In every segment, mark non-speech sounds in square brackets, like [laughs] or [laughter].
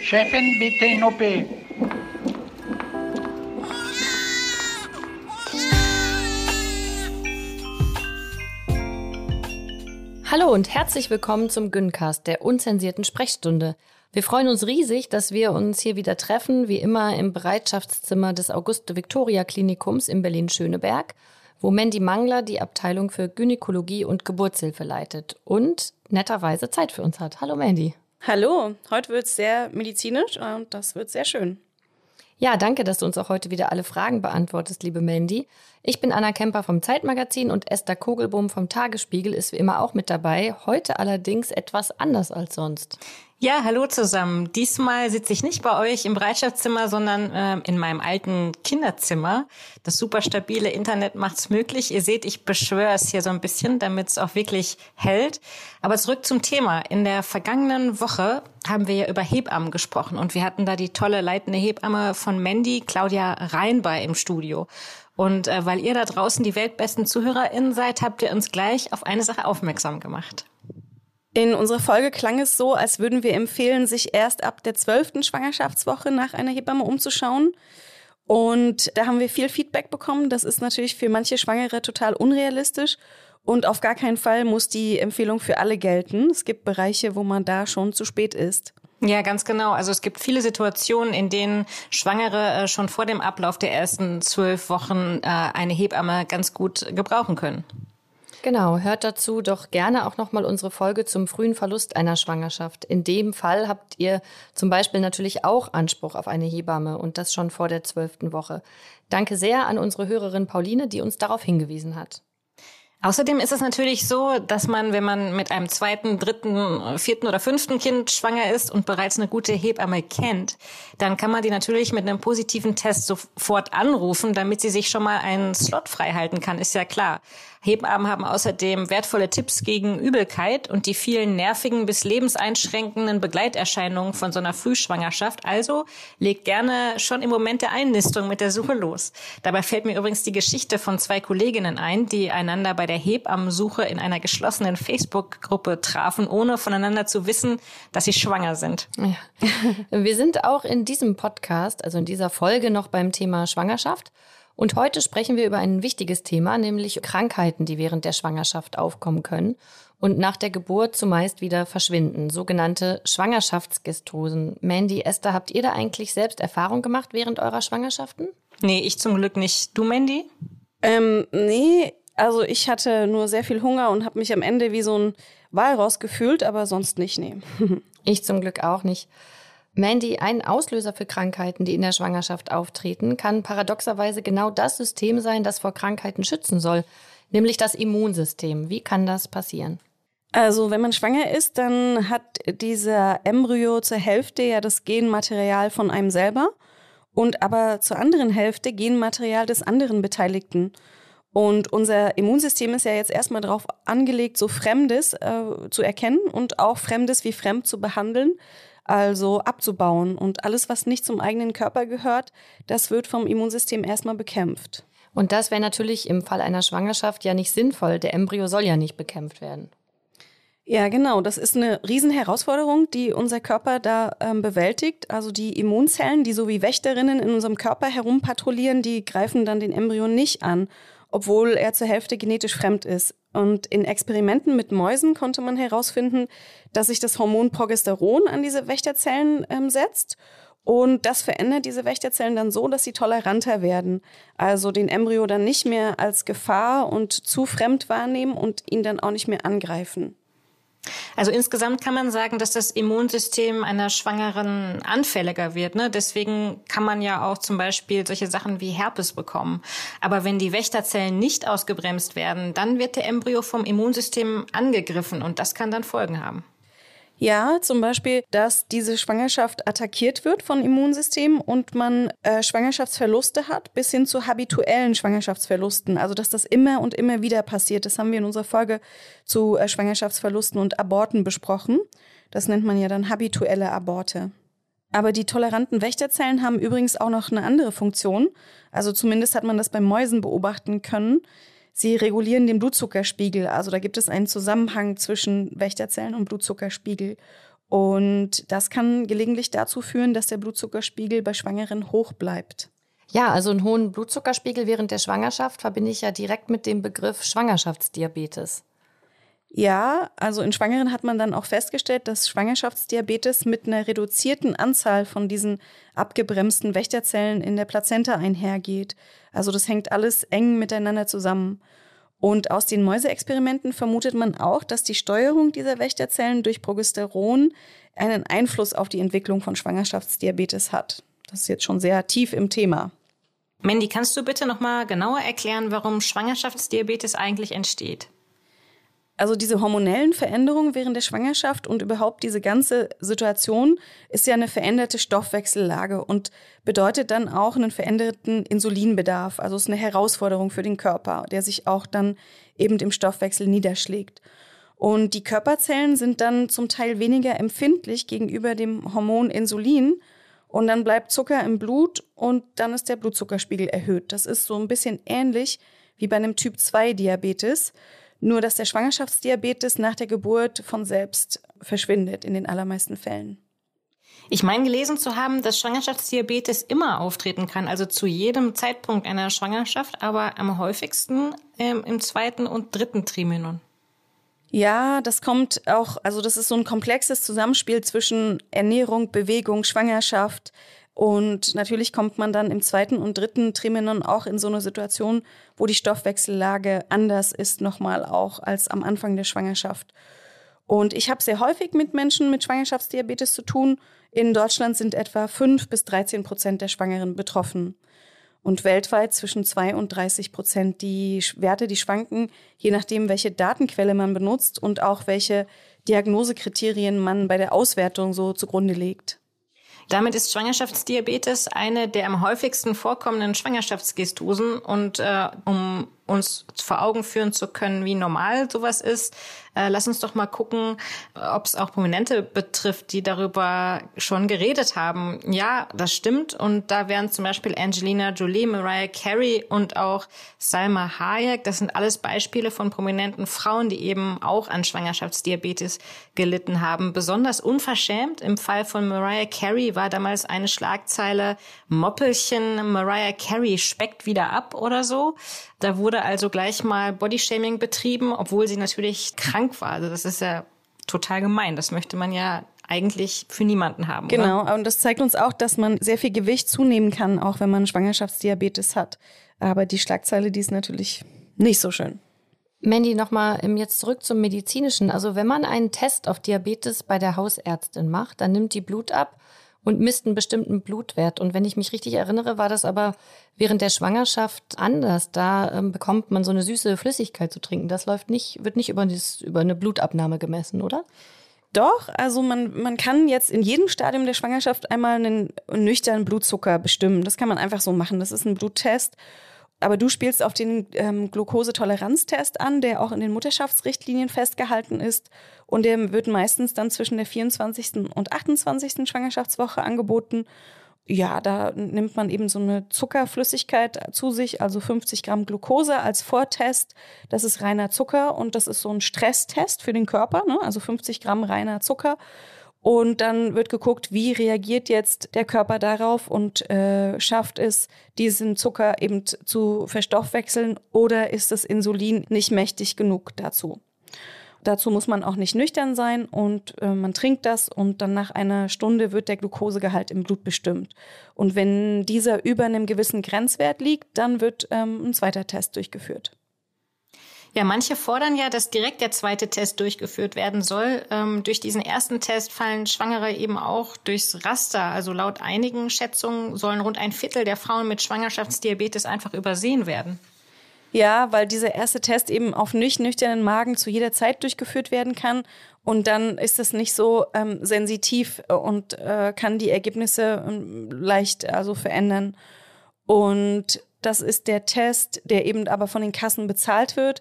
Chefin, bitte in OP. Hallo und herzlich willkommen zum Güncast, der unzensierten Sprechstunde. Wir freuen uns riesig, dass wir uns hier wieder treffen, wie immer im Bereitschaftszimmer des Auguste-Victoria-Klinikums in Berlin-Schöneberg, wo Mandy Mangler die Abteilung für Gynäkologie und Geburtshilfe leitet und netterweise Zeit für uns hat. Hallo Mandy. Hallo, heute wird es sehr medizinisch und das wird sehr schön. Ja, danke, dass du uns auch heute wieder alle Fragen beantwortest, liebe Mandy. Ich bin Anna Kemper vom Zeitmagazin und Esther Kogelbohm vom Tagesspiegel ist wie immer auch mit dabei. Heute allerdings etwas anders als sonst. Ja, hallo zusammen. Diesmal sitze ich nicht bei euch im Bereitschaftszimmer, sondern äh, in meinem alten Kinderzimmer. Das super stabile Internet macht's möglich. Ihr seht, ich beschwöre es hier so ein bisschen, damit es auch wirklich hält. Aber zurück zum Thema. In der vergangenen Woche haben wir ja über Hebammen gesprochen und wir hatten da die tolle leitende Hebamme von Mandy, Claudia Reinbei im Studio. Und äh, weil ihr da draußen die weltbesten ZuhörerInnen seid, habt ihr uns gleich auf eine Sache aufmerksam gemacht. In unserer Folge klang es so, als würden wir empfehlen, sich erst ab der zwölften Schwangerschaftswoche nach einer Hebamme umzuschauen. Und da haben wir viel Feedback bekommen. Das ist natürlich für manche Schwangere total unrealistisch. Und auf gar keinen Fall muss die Empfehlung für alle gelten. Es gibt Bereiche, wo man da schon zu spät ist. Ja, ganz genau. Also es gibt viele Situationen, in denen Schwangere äh, schon vor dem Ablauf der ersten zwölf Wochen äh, eine Hebamme ganz gut gebrauchen können. Genau, hört dazu doch gerne auch nochmal unsere Folge zum frühen Verlust einer Schwangerschaft. In dem Fall habt ihr zum Beispiel natürlich auch Anspruch auf eine Hebamme und das schon vor der zwölften Woche. Danke sehr an unsere Hörerin Pauline, die uns darauf hingewiesen hat. Außerdem ist es natürlich so, dass man, wenn man mit einem zweiten, dritten, vierten oder fünften Kind schwanger ist und bereits eine gute Hebamme kennt, dann kann man die natürlich mit einem positiven Test sofort anrufen, damit sie sich schon mal einen Slot frei halten kann, ist ja klar. Hebammen haben außerdem wertvolle Tipps gegen Übelkeit und die vielen nervigen bis lebenseinschränkenden Begleiterscheinungen von so einer Frühschwangerschaft. Also legt gerne schon im Moment der Einnistung mit der Suche los. Dabei fällt mir übrigens die Geschichte von zwei Kolleginnen ein, die einander bei der Hebammensuche in einer geschlossenen Facebook-Gruppe trafen, ohne voneinander zu wissen, dass sie schwanger sind. Ja. Wir sind auch in diesem Podcast, also in dieser Folge noch beim Thema Schwangerschaft. Und heute sprechen wir über ein wichtiges Thema, nämlich Krankheiten, die während der Schwangerschaft aufkommen können und nach der Geburt zumeist wieder verschwinden, sogenannte Schwangerschaftsgestosen. Mandy, Esther, habt ihr da eigentlich selbst Erfahrung gemacht während eurer Schwangerschaften? Nee, ich zum Glück nicht. Du, Mandy? Ähm, nee, also ich hatte nur sehr viel Hunger und habe mich am Ende wie so ein Walross gefühlt, aber sonst nicht, nee. [laughs] ich zum Glück auch nicht. Mandy, ein Auslöser für Krankheiten, die in der Schwangerschaft auftreten, kann paradoxerweise genau das System sein, das vor Krankheiten schützen soll, nämlich das Immunsystem. Wie kann das passieren? Also, wenn man schwanger ist, dann hat dieser Embryo zur Hälfte ja das Genmaterial von einem selber und aber zur anderen Hälfte Genmaterial des anderen Beteiligten. Und unser Immunsystem ist ja jetzt erstmal darauf angelegt, so Fremdes äh, zu erkennen und auch Fremdes wie fremd zu behandeln also abzubauen. Und alles, was nicht zum eigenen Körper gehört, das wird vom Immunsystem erstmal bekämpft. Und das wäre natürlich im Fall einer Schwangerschaft ja nicht sinnvoll. Der Embryo soll ja nicht bekämpft werden. Ja, genau. Das ist eine Riesenherausforderung, die unser Körper da ähm, bewältigt. Also die Immunzellen, die so wie Wächterinnen in unserem Körper herumpatrouillieren, die greifen dann den Embryo nicht an obwohl er zur Hälfte genetisch fremd ist. Und in Experimenten mit Mäusen konnte man herausfinden, dass sich das Hormon Progesteron an diese Wächterzellen ähm, setzt. Und das verändert diese Wächterzellen dann so, dass sie toleranter werden. Also den Embryo dann nicht mehr als Gefahr und zu fremd wahrnehmen und ihn dann auch nicht mehr angreifen. Also insgesamt kann man sagen, dass das Immunsystem einer Schwangeren anfälliger wird. Ne? Deswegen kann man ja auch zum Beispiel solche Sachen wie Herpes bekommen. Aber wenn die Wächterzellen nicht ausgebremst werden, dann wird der Embryo vom Immunsystem angegriffen und das kann dann Folgen haben. Ja, zum Beispiel, dass diese Schwangerschaft attackiert wird von Immunsystemen und man äh, Schwangerschaftsverluste hat, bis hin zu habituellen Schwangerschaftsverlusten. Also, dass das immer und immer wieder passiert. Das haben wir in unserer Folge zu äh, Schwangerschaftsverlusten und Aborten besprochen. Das nennt man ja dann habituelle Aborte. Aber die toleranten Wächterzellen haben übrigens auch noch eine andere Funktion. Also zumindest hat man das bei Mäusen beobachten können. Sie regulieren den Blutzuckerspiegel. Also da gibt es einen Zusammenhang zwischen Wächterzellen und Blutzuckerspiegel. Und das kann gelegentlich dazu führen, dass der Blutzuckerspiegel bei Schwangeren hoch bleibt. Ja, also einen hohen Blutzuckerspiegel während der Schwangerschaft verbinde ich ja direkt mit dem Begriff Schwangerschaftsdiabetes. Ja, also in Schwangeren hat man dann auch festgestellt, dass Schwangerschaftsdiabetes mit einer reduzierten Anzahl von diesen abgebremsten Wächterzellen in der Plazenta einhergeht. Also das hängt alles eng miteinander zusammen. Und aus den Mäuseexperimenten vermutet man auch, dass die Steuerung dieser Wächterzellen durch Progesteron einen Einfluss auf die Entwicklung von Schwangerschaftsdiabetes hat. Das ist jetzt schon sehr tief im Thema. Mandy, kannst du bitte noch mal genauer erklären, warum Schwangerschaftsdiabetes eigentlich entsteht? Also diese hormonellen Veränderungen während der Schwangerschaft und überhaupt diese ganze Situation ist ja eine veränderte Stoffwechsellage und bedeutet dann auch einen veränderten Insulinbedarf. Also es ist eine Herausforderung für den Körper, der sich auch dann eben im Stoffwechsel niederschlägt. Und die Körperzellen sind dann zum Teil weniger empfindlich gegenüber dem Hormon Insulin und dann bleibt Zucker im Blut und dann ist der Blutzuckerspiegel erhöht. Das ist so ein bisschen ähnlich wie bei einem Typ 2 Diabetes. Nur dass der Schwangerschaftsdiabetes nach der Geburt von selbst verschwindet in den allermeisten Fällen. Ich meine gelesen zu haben, dass Schwangerschaftsdiabetes immer auftreten kann, also zu jedem Zeitpunkt einer Schwangerschaft, aber am häufigsten ähm, im zweiten und dritten Trimenon. Ja, das kommt auch, also das ist so ein komplexes Zusammenspiel zwischen Ernährung, Bewegung, Schwangerschaft, und natürlich kommt man dann im zweiten und dritten Trimenon auch in so eine Situation, wo die Stoffwechsellage anders ist nochmal auch als am Anfang der Schwangerschaft. Und ich habe sehr häufig mit Menschen mit Schwangerschaftsdiabetes zu tun. In Deutschland sind etwa 5 bis 13 Prozent der Schwangeren betroffen. Und weltweit zwischen 2 und 30 Prozent. Die Werte, die schwanken, je nachdem, welche Datenquelle man benutzt und auch welche Diagnosekriterien man bei der Auswertung so zugrunde legt. Damit ist Schwangerschaftsdiabetes eine der am häufigsten vorkommenden Schwangerschaftsgestosen und äh, um uns vor Augen führen zu können, wie normal sowas ist, äh, lass uns doch mal gucken, ob es auch Prominente betrifft, die darüber schon geredet haben. Ja, das stimmt. Und da wären zum Beispiel Angelina Jolie, Mariah Carey und auch Salma Hayek. Das sind alles Beispiele von prominenten Frauen, die eben auch an Schwangerschaftsdiabetes gelitten haben. Besonders unverschämt im Fall von Mariah Carey war damals eine Schlagzeile Moppelchen Mariah Carey speckt wieder ab oder so. Da wurde also gleich mal Bodyshaming betrieben, obwohl sie natürlich krank war. Also das ist ja total gemein. Das möchte man ja eigentlich für niemanden haben. Genau, oder? und das zeigt uns auch, dass man sehr viel Gewicht zunehmen kann, auch wenn man Schwangerschaftsdiabetes hat. Aber die Schlagzeile, die ist natürlich nicht so schön. Mandy, nochmal ähm, jetzt zurück zum Medizinischen. Also wenn man einen Test auf Diabetes bei der Hausärztin macht, dann nimmt die Blut ab und misst einen bestimmten Blutwert. Und wenn ich mich richtig erinnere, war das aber während der Schwangerschaft anders. Da ähm, bekommt man so eine süße Flüssigkeit zu trinken. Das läuft nicht, wird nicht über, dieses, über eine Blutabnahme gemessen, oder? Doch, also man, man kann jetzt in jedem Stadium der Schwangerschaft einmal einen nüchternen Blutzucker bestimmen. Das kann man einfach so machen. Das ist ein Bluttest. Aber du spielst auf den ähm, Glukosetoleranztest an, der auch in den Mutterschaftsrichtlinien festgehalten ist. Und der wird meistens dann zwischen der 24. und 28. Schwangerschaftswoche angeboten. Ja, da nimmt man eben so eine Zuckerflüssigkeit zu sich, also 50 Gramm Glucose als Vortest. Das ist reiner Zucker und das ist so ein Stresstest für den Körper, ne? also 50 Gramm reiner Zucker. Und dann wird geguckt, wie reagiert jetzt der Körper darauf und äh, schafft es, diesen Zucker eben zu verstoffwechseln oder ist das Insulin nicht mächtig genug dazu. Dazu muss man auch nicht nüchtern sein und äh, man trinkt das und dann nach einer Stunde wird der Glukosegehalt im Blut bestimmt. Und wenn dieser über einem gewissen Grenzwert liegt, dann wird ähm, ein zweiter Test durchgeführt. Ja, manche fordern ja, dass direkt der zweite Test durchgeführt werden soll. Ähm, durch diesen ersten Test fallen Schwangere eben auch durchs Raster. Also laut einigen Schätzungen sollen rund ein Viertel der Frauen mit Schwangerschaftsdiabetes einfach übersehen werden. Ja, weil dieser erste Test eben auf nicht nüchternen Magen zu jeder Zeit durchgeführt werden kann. Und dann ist es nicht so ähm, sensitiv und äh, kann die Ergebnisse ähm, leicht also verändern. Und das ist der Test, der eben aber von den Kassen bezahlt wird,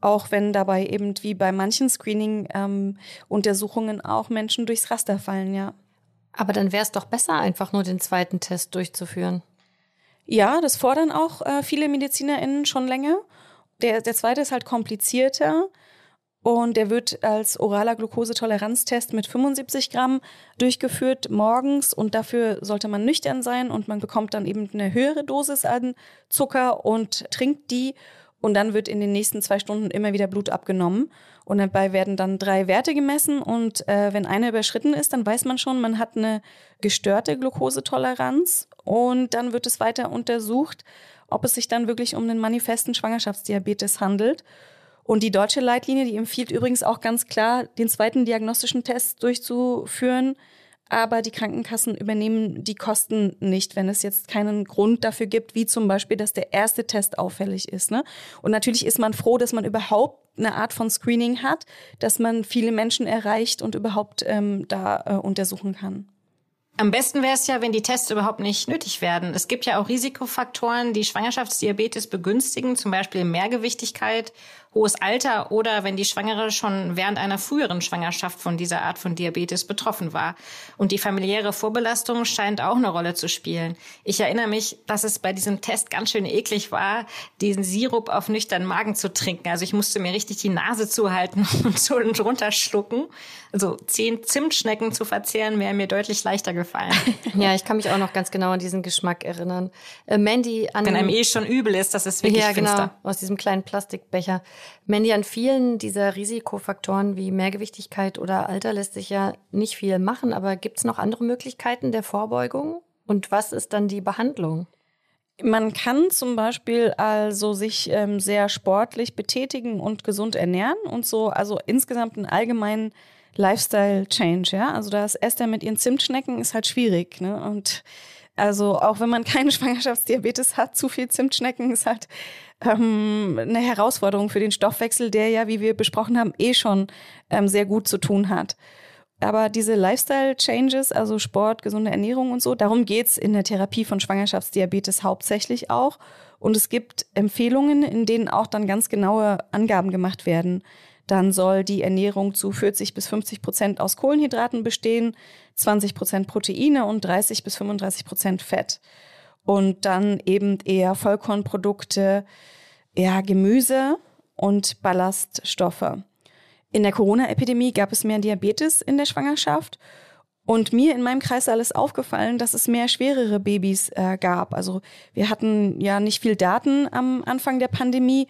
auch wenn dabei eben wie bei manchen Screening-Untersuchungen ähm, auch Menschen durchs Raster fallen, ja. Aber dann wäre es doch besser, einfach nur den zweiten Test durchzuführen. Ja, das fordern auch äh, viele MedizinerInnen schon länger. Der, der zweite ist halt komplizierter und der wird als oraler Glukosetoleranztest mit 75 Gramm durchgeführt morgens und dafür sollte man nüchtern sein und man bekommt dann eben eine höhere Dosis an Zucker und trinkt die und dann wird in den nächsten zwei Stunden immer wieder Blut abgenommen. Und dabei werden dann drei Werte gemessen. Und äh, wenn einer überschritten ist, dann weiß man schon, man hat eine gestörte Glukosetoleranz. Und dann wird es weiter untersucht, ob es sich dann wirklich um einen manifesten Schwangerschaftsdiabetes handelt. Und die deutsche Leitlinie, die empfiehlt übrigens auch ganz klar, den zweiten diagnostischen Test durchzuführen, aber die Krankenkassen übernehmen die Kosten nicht, wenn es jetzt keinen Grund dafür gibt, wie zum Beispiel, dass der erste Test auffällig ist. Ne? Und natürlich ist man froh, dass man überhaupt eine Art von Screening hat, dass man viele Menschen erreicht und überhaupt ähm, da äh, untersuchen kann. Am besten wäre es ja, wenn die Tests überhaupt nicht nötig werden. Es gibt ja auch Risikofaktoren, die Schwangerschaftsdiabetes begünstigen, zum Beispiel Mehrgewichtigkeit hohes Alter oder wenn die Schwangere schon während einer früheren Schwangerschaft von dieser Art von Diabetes betroffen war. Und die familiäre Vorbelastung scheint auch eine Rolle zu spielen. Ich erinnere mich, dass es bei diesem Test ganz schön eklig war, diesen Sirup auf nüchternen Magen zu trinken. Also ich musste mir richtig die Nase zuhalten [laughs] und so drunter schlucken. Also zehn Zimtschnecken zu verzehren wäre mir deutlich leichter gefallen. [laughs] Ja, ich kann mich auch noch ganz genau an diesen Geschmack erinnern. Äh, Mandy an Wenn einem eh schon übel ist, das ist wirklich ja, genau, finster. aus diesem kleinen Plastikbecher. Mandy, an vielen dieser Risikofaktoren wie Mehrgewichtigkeit oder Alter lässt sich ja nicht viel machen, aber gibt es noch andere Möglichkeiten der Vorbeugung? Und was ist dann die Behandlung? Man kann zum Beispiel also sich ähm, sehr sportlich betätigen und gesund ernähren und so, also insgesamt einen allgemeinen Lifestyle-Change, ja. Also das Esther mit ihren Zimtschnecken ist halt schwierig, ne? Und also auch wenn man keinen [laughs] Schwangerschaftsdiabetes hat, zu viel Zimtschnecken ist halt ähm, eine Herausforderung für den Stoffwechsel, der ja, wie wir besprochen haben, eh schon ähm, sehr gut zu tun hat. Aber diese Lifestyle-Changes, also Sport, gesunde Ernährung und so, darum geht's in der Therapie von Schwangerschaftsdiabetes hauptsächlich auch. Und es gibt Empfehlungen, in denen auch dann ganz genaue Angaben gemacht werden. Dann soll die Ernährung zu 40 bis 50 Prozent aus Kohlenhydraten bestehen, 20 Prozent Proteine und 30 bis 35 Prozent Fett und dann eben eher Vollkornprodukte, eher Gemüse und Ballaststoffe. In der Corona-Epidemie gab es mehr Diabetes in der Schwangerschaft und mir in meinem Kreis alles aufgefallen, dass es mehr schwerere Babys äh, gab. Also wir hatten ja nicht viel Daten am Anfang der Pandemie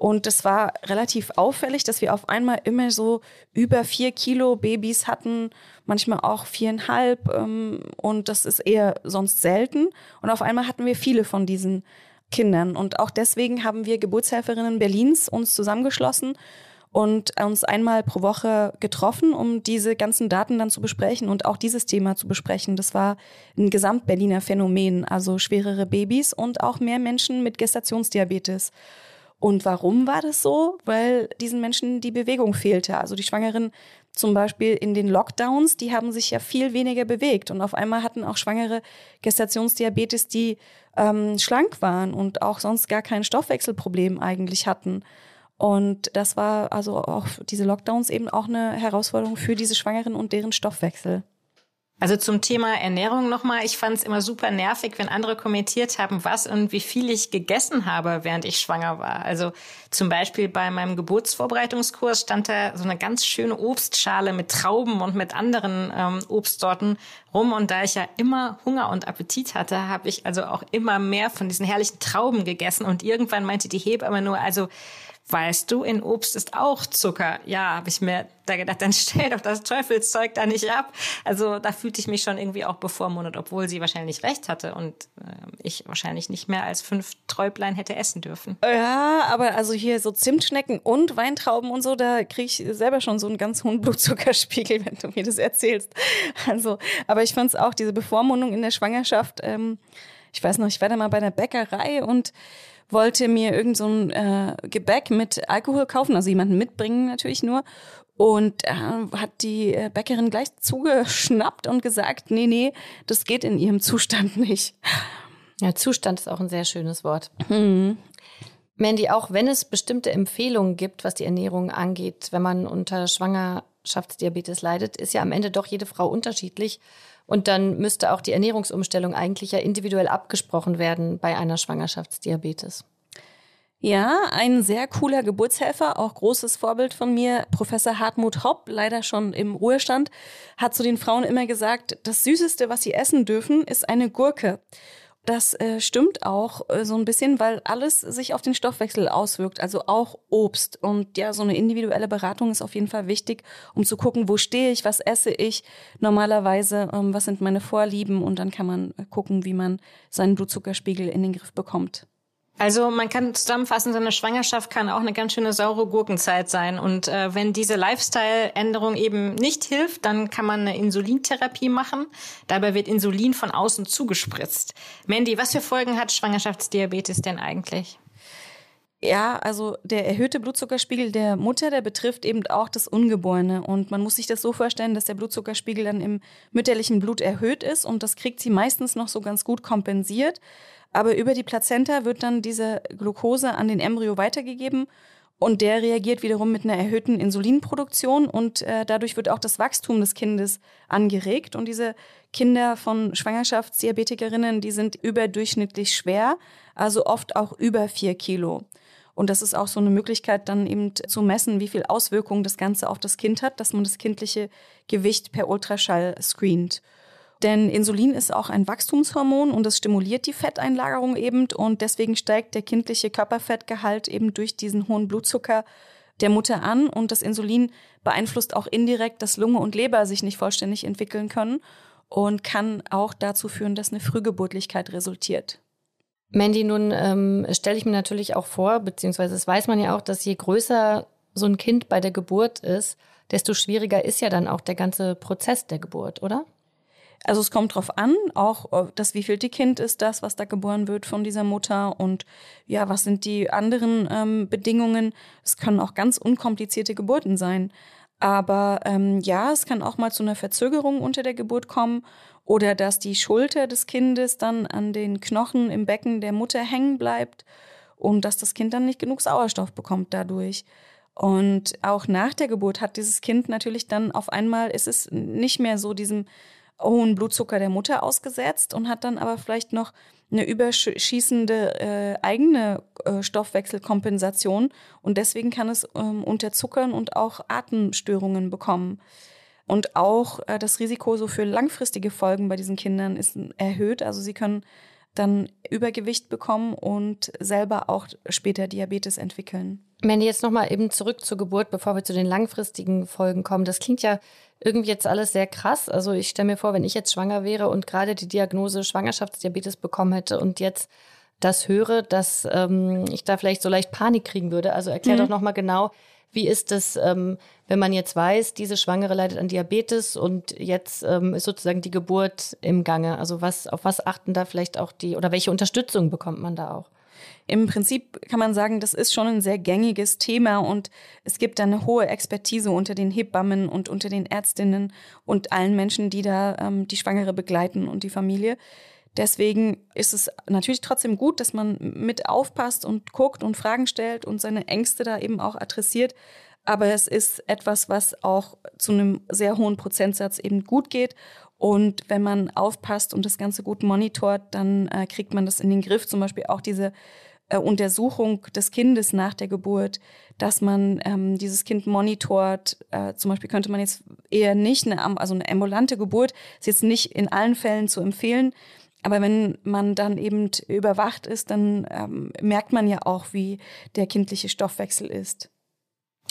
und es war relativ auffällig, dass wir auf einmal immer so über vier Kilo Babys hatten, manchmal auch viereinhalb. Ähm, und das ist eher sonst selten. Und auf einmal hatten wir viele von diesen Kindern. Und auch deswegen haben wir Geburtshelferinnen Berlins uns zusammengeschlossen und uns einmal pro Woche getroffen, um diese ganzen Daten dann zu besprechen und auch dieses Thema zu besprechen. Das war ein Gesamtberliner Phänomen, also schwerere Babys und auch mehr Menschen mit Gestationsdiabetes. Und warum war das so? Weil diesen Menschen die Bewegung fehlte. Also die Schwangeren zum Beispiel in den Lockdowns, die haben sich ja viel weniger bewegt. Und auf einmal hatten auch Schwangere Gestationsdiabetes, die ähm, schlank waren und auch sonst gar kein Stoffwechselproblem eigentlich hatten. Und das war also auch diese Lockdowns eben auch eine Herausforderung für diese Schwangeren und deren Stoffwechsel. Also zum Thema Ernährung nochmal. Ich fand es immer super nervig, wenn andere kommentiert haben, was und wie viel ich gegessen habe, während ich schwanger war. Also zum Beispiel bei meinem Geburtsvorbereitungskurs stand da so eine ganz schöne Obstschale mit Trauben und mit anderen ähm, Obstsorten rum. Und da ich ja immer Hunger und Appetit hatte, habe ich also auch immer mehr von diesen herrlichen Trauben gegessen. Und irgendwann meinte die Hebamme nur, also weißt du, in Obst ist auch Zucker. Ja, habe ich mir da gedacht, dann [laughs] stell doch das Teufelszeug da nicht ab. Also da fühlte ich mich schon irgendwie auch bevormundet, obwohl sie wahrscheinlich recht hatte und äh, ich wahrscheinlich nicht mehr als fünf Träublein hätte essen dürfen. Ja, aber also hier so Zimtschnecken und Weintrauben und so, da kriege ich selber schon so einen ganz hohen Blutzuckerspiegel, [laughs] wenn du mir das erzählst. Also, aber ich fand es auch, diese Bevormundung in der Schwangerschaft, ähm, ich weiß noch, ich war da mal bei der Bäckerei und wollte mir irgend so ein äh, Gebäck mit Alkohol kaufen, also jemanden mitbringen natürlich nur. Und äh, hat die äh, Bäckerin gleich zugeschnappt und gesagt, nee, nee, das geht in ihrem Zustand nicht. Ja, Zustand ist auch ein sehr schönes Wort. Mhm. Mandy, auch wenn es bestimmte Empfehlungen gibt, was die Ernährung angeht, wenn man unter Schwanger Schwangerschaftsdiabetes leidet, ist ja am Ende doch jede Frau unterschiedlich. Und dann müsste auch die Ernährungsumstellung eigentlich ja individuell abgesprochen werden bei einer Schwangerschaftsdiabetes. Ja, ein sehr cooler Geburtshelfer, auch großes Vorbild von mir, Professor Hartmut Hopp, leider schon im Ruhestand, hat zu den Frauen immer gesagt, das Süßeste, was sie essen dürfen, ist eine Gurke. Das äh, stimmt auch äh, so ein bisschen, weil alles sich auf den Stoffwechsel auswirkt, also auch Obst. Und ja, so eine individuelle Beratung ist auf jeden Fall wichtig, um zu gucken, wo stehe ich, was esse ich normalerweise, ähm, was sind meine Vorlieben und dann kann man äh, gucken, wie man seinen Blutzuckerspiegel in den Griff bekommt. Also man kann zusammenfassen, so eine Schwangerschaft kann auch eine ganz schöne saure Gurkenzeit sein. Und äh, wenn diese Lifestyle-Änderung eben nicht hilft, dann kann man eine Insulintherapie machen. Dabei wird Insulin von außen zugespritzt. Mandy, was für Folgen hat Schwangerschaftsdiabetes denn eigentlich? Ja, also der erhöhte Blutzuckerspiegel der Mutter, der betrifft eben auch das Ungeborene. Und man muss sich das so vorstellen, dass der Blutzuckerspiegel dann im mütterlichen Blut erhöht ist und das kriegt sie meistens noch so ganz gut kompensiert. Aber über die Plazenta wird dann diese Glucose an den Embryo weitergegeben und der reagiert wiederum mit einer erhöhten Insulinproduktion und äh, dadurch wird auch das Wachstum des Kindes angeregt. Und diese Kinder von Schwangerschaftsdiabetikerinnen, die sind überdurchschnittlich schwer, also oft auch über vier Kilo. Und das ist auch so eine Möglichkeit, dann eben zu messen, wie viel Auswirkungen das Ganze auf das Kind hat, dass man das kindliche Gewicht per Ultraschall screent. Denn Insulin ist auch ein Wachstumshormon und es stimuliert die Fetteinlagerung eben und deswegen steigt der kindliche Körperfettgehalt eben durch diesen hohen Blutzucker der Mutter an und das Insulin beeinflusst auch indirekt, dass Lunge und Leber sich nicht vollständig entwickeln können und kann auch dazu führen, dass eine Frühgeburtlichkeit resultiert. Mandy, nun ähm, stelle ich mir natürlich auch vor, beziehungsweise das weiß man ja auch, dass je größer so ein Kind bei der Geburt ist, desto schwieriger ist ja dann auch der ganze Prozess der Geburt, oder? Also es kommt drauf an, auch äh, das wievielte Kind ist das, was da geboren wird von dieser Mutter und ja, was sind die anderen ähm, Bedingungen. Es können auch ganz unkomplizierte Geburten sein. Aber ähm, ja, es kann auch mal zu einer Verzögerung unter der Geburt kommen oder dass die Schulter des Kindes dann an den Knochen im Becken der Mutter hängen bleibt und dass das Kind dann nicht genug Sauerstoff bekommt dadurch. Und auch nach der Geburt hat dieses Kind natürlich dann auf einmal, ist es nicht mehr so diesem hohen Blutzucker der Mutter ausgesetzt und hat dann aber vielleicht noch eine überschießende äh, eigene äh, Stoffwechselkompensation und deswegen kann es ähm, unterzuckern und auch Atemstörungen bekommen. Und auch äh, das Risiko so für langfristige Folgen bei diesen Kindern ist erhöht. Also sie können dann Übergewicht bekommen und selber auch später Diabetes entwickeln. Mandy, jetzt nochmal eben zurück zur Geburt, bevor wir zu den langfristigen Folgen kommen. Das klingt ja irgendwie jetzt alles sehr krass. Also ich stelle mir vor, wenn ich jetzt schwanger wäre und gerade die Diagnose Schwangerschaftsdiabetes bekommen hätte und jetzt das höre, dass ähm, ich da vielleicht so leicht Panik kriegen würde. Also erklär mhm. doch nochmal genau, wie ist es, ähm, wenn man jetzt weiß, diese Schwangere leidet an Diabetes und jetzt ähm, ist sozusagen die Geburt im Gange? Also was, auf was achten da vielleicht auch die oder welche Unterstützung bekommt man da auch? Im Prinzip kann man sagen, das ist schon ein sehr gängiges Thema und es gibt da eine hohe Expertise unter den Hebammen und unter den Ärztinnen und allen Menschen, die da ähm, die Schwangere begleiten und die Familie. Deswegen ist es natürlich trotzdem gut, dass man mit aufpasst und guckt und Fragen stellt und seine Ängste da eben auch adressiert. Aber es ist etwas, was auch zu einem sehr hohen Prozentsatz eben gut geht. Und wenn man aufpasst und das Ganze gut monitort, dann äh, kriegt man das in den Griff. Zum Beispiel auch diese äh, Untersuchung des Kindes nach der Geburt, dass man ähm, dieses Kind monitort. Äh, zum Beispiel könnte man jetzt eher nicht eine, also eine ambulante Geburt ist jetzt nicht in allen Fällen zu empfehlen. Aber wenn man dann eben überwacht ist, dann ähm, merkt man ja auch, wie der kindliche Stoffwechsel ist.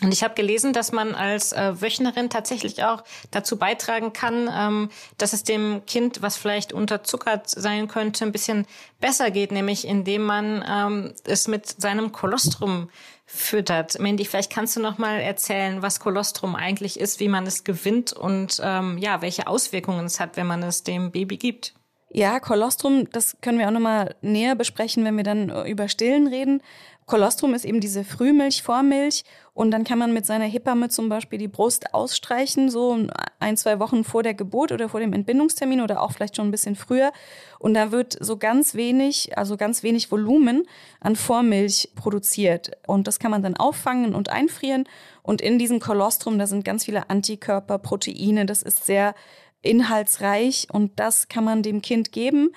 Und ich habe gelesen, dass man als äh, Wöchnerin tatsächlich auch dazu beitragen kann, ähm, dass es dem Kind, was vielleicht unterzuckert sein könnte, ein bisschen besser geht, nämlich indem man ähm, es mit seinem Kolostrum füttert. Mandy, vielleicht kannst du noch mal erzählen, was Kolostrum eigentlich ist, wie man es gewinnt und ähm, ja, welche Auswirkungen es hat, wenn man es dem Baby gibt. Ja, Kolostrum, das können wir auch nochmal näher besprechen, wenn wir dann äh, über Stillen reden. Kolostrum ist eben diese Frühmilch, Vormilch und dann kann man mit seiner Hebamme zum Beispiel die Brust ausstreichen, so ein, zwei Wochen vor der Geburt oder vor dem Entbindungstermin oder auch vielleicht schon ein bisschen früher. Und da wird so ganz wenig, also ganz wenig Volumen an Vormilch produziert. Und das kann man dann auffangen und einfrieren. Und in diesem Kolostrum, da sind ganz viele Antikörper, Proteine. Das ist sehr inhaltsreich und das kann man dem Kind geben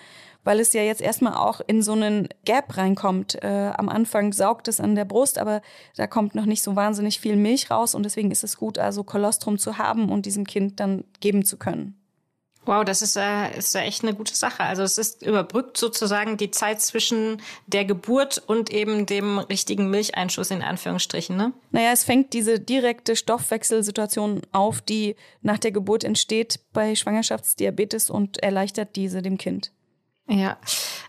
weil es ja jetzt erstmal auch in so einen Gap reinkommt. Äh, am Anfang saugt es an der Brust, aber da kommt noch nicht so wahnsinnig viel Milch raus und deswegen ist es gut, also Kolostrum zu haben und diesem Kind dann geben zu können. Wow, das ist, äh, ist echt eine gute Sache. Also es ist überbrückt sozusagen die Zeit zwischen der Geburt und eben dem richtigen Milcheinschuss in Anführungsstrichen, ne? Naja, es fängt diese direkte Stoffwechselsituation auf, die nach der Geburt entsteht bei Schwangerschaftsdiabetes und erleichtert diese dem Kind. Ja.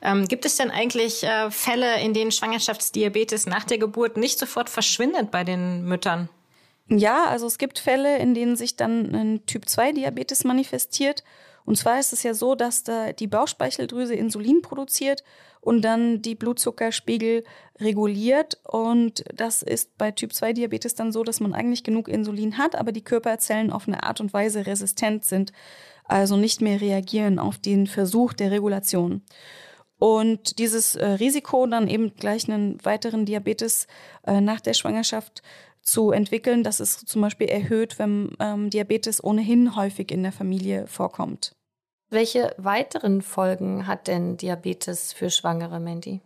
Ähm, gibt es denn eigentlich äh, Fälle, in denen Schwangerschaftsdiabetes nach der Geburt nicht sofort verschwindet bei den Müttern? Ja, also es gibt Fälle, in denen sich dann ein Typ-2-Diabetes manifestiert. Und zwar ist es ja so, dass da die Bauchspeicheldrüse Insulin produziert und dann die Blutzuckerspiegel reguliert. Und das ist bei Typ-2-Diabetes dann so, dass man eigentlich genug Insulin hat, aber die Körperzellen auf eine Art und Weise resistent sind also nicht mehr reagieren auf den Versuch der Regulation. Und dieses äh, Risiko, dann eben gleich einen weiteren Diabetes äh, nach der Schwangerschaft zu entwickeln, das ist zum Beispiel erhöht, wenn ähm, Diabetes ohnehin häufig in der Familie vorkommt. Welche weiteren Folgen hat denn Diabetes für Schwangere, Mandy?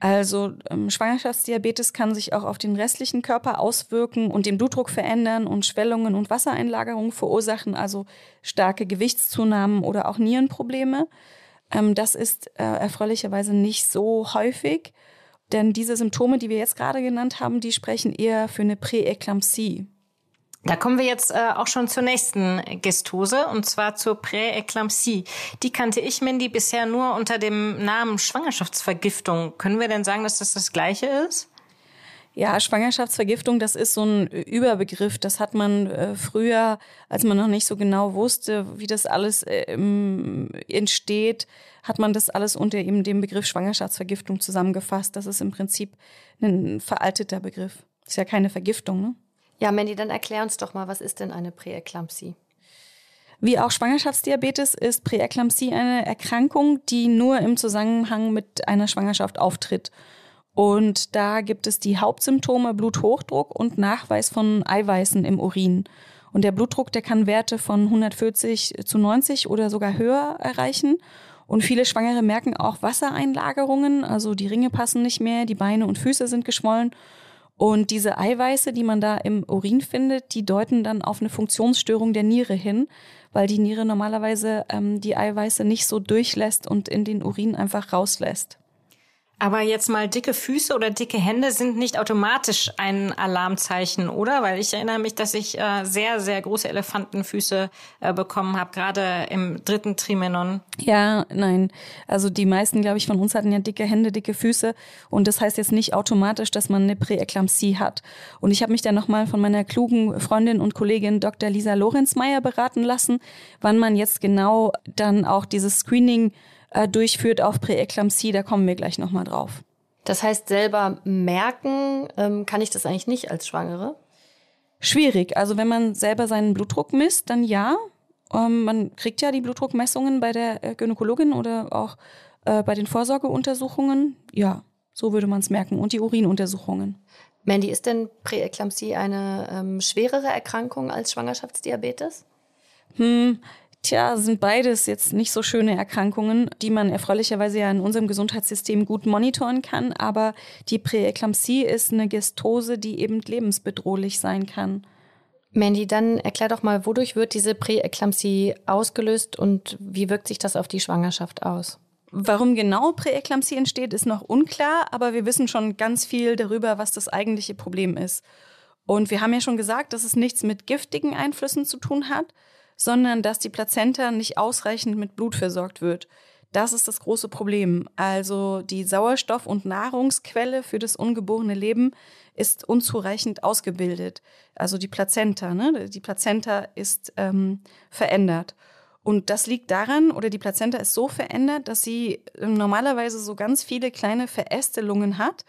Also ähm, Schwangerschaftsdiabetes kann sich auch auf den restlichen Körper auswirken und den Blutdruck verändern und Schwellungen und Wassereinlagerungen verursachen, also starke Gewichtszunahmen oder auch Nierenprobleme. Ähm, das ist äh, erfreulicherweise nicht so häufig, denn diese Symptome, die wir jetzt gerade genannt haben, die sprechen eher für eine Präeklampsie. Da kommen wir jetzt äh, auch schon zur nächsten Gestose und zwar zur Präeklampsie. Die kannte ich, Mandy, bisher nur unter dem Namen Schwangerschaftsvergiftung. Können wir denn sagen, dass das das Gleiche ist? Ja, Schwangerschaftsvergiftung, das ist so ein Überbegriff. Das hat man äh, früher, als man noch nicht so genau wusste, wie das alles äh, entsteht, hat man das alles unter eben dem Begriff Schwangerschaftsvergiftung zusammengefasst. Das ist im Prinzip ein veralteter Begriff. Ist ja keine Vergiftung, ne? Ja, Mandy, dann erklär uns doch mal, was ist denn eine Präeklampsie? Wie auch Schwangerschaftsdiabetes ist Präeklampsie eine Erkrankung, die nur im Zusammenhang mit einer Schwangerschaft auftritt. Und da gibt es die Hauptsymptome Bluthochdruck und Nachweis von Eiweißen im Urin. Und der Blutdruck, der kann Werte von 140 zu 90 oder sogar höher erreichen. Und viele Schwangere merken auch Wassereinlagerungen, also die Ringe passen nicht mehr, die Beine und Füße sind geschwollen. Und diese Eiweiße, die man da im Urin findet, die deuten dann auf eine Funktionsstörung der Niere hin, weil die Niere normalerweise ähm, die Eiweiße nicht so durchlässt und in den Urin einfach rauslässt. Aber jetzt mal dicke Füße oder dicke Hände sind nicht automatisch ein Alarmzeichen, oder? Weil ich erinnere mich, dass ich äh, sehr, sehr große Elefantenfüße äh, bekommen habe, gerade im dritten Trimenon. Ja, nein. Also die meisten, glaube ich, von uns hatten ja dicke Hände, dicke Füße. Und das heißt jetzt nicht automatisch, dass man eine Präeklampsie hat. Und ich habe mich dann nochmal von meiner klugen Freundin und Kollegin Dr. Lisa Lorenzmeier beraten lassen, wann man jetzt genau dann auch dieses Screening äh, durchführt auf Präeklampsie. Da kommen wir gleich nochmal drauf. Das heißt, selber merken ähm, kann ich das eigentlich nicht als Schwangere? Schwierig. Also wenn man selber seinen Blutdruck misst, dann ja. Ähm, man kriegt ja die Blutdruckmessungen bei der äh, Gynäkologin oder auch äh, bei den Vorsorgeuntersuchungen. Ja, so würde man es merken. Und die Urinuntersuchungen. Mandy, ist denn Präeklampsie eine ähm, schwerere Erkrankung als Schwangerschaftsdiabetes? Hm, Tja, sind beides jetzt nicht so schöne Erkrankungen, die man erfreulicherweise ja in unserem Gesundheitssystem gut monitoren kann. Aber die Präeklampsie ist eine Gestose, die eben lebensbedrohlich sein kann. Mandy, dann erklär doch mal, wodurch wird diese Präeklampsie ausgelöst und wie wirkt sich das auf die Schwangerschaft aus? Warum genau Präeklampsie entsteht, ist noch unklar, aber wir wissen schon ganz viel darüber, was das eigentliche Problem ist. Und wir haben ja schon gesagt, dass es nichts mit giftigen Einflüssen zu tun hat, sondern dass die Plazenta nicht ausreichend mit Blut versorgt wird. Das ist das große Problem. Also die Sauerstoff- und Nahrungsquelle für das ungeborene Leben ist unzureichend ausgebildet. Also die Plazenta, ne? die Plazenta ist ähm, verändert. Und das liegt daran, oder die Plazenta ist so verändert, dass sie ähm, normalerweise so ganz viele kleine Verästelungen hat,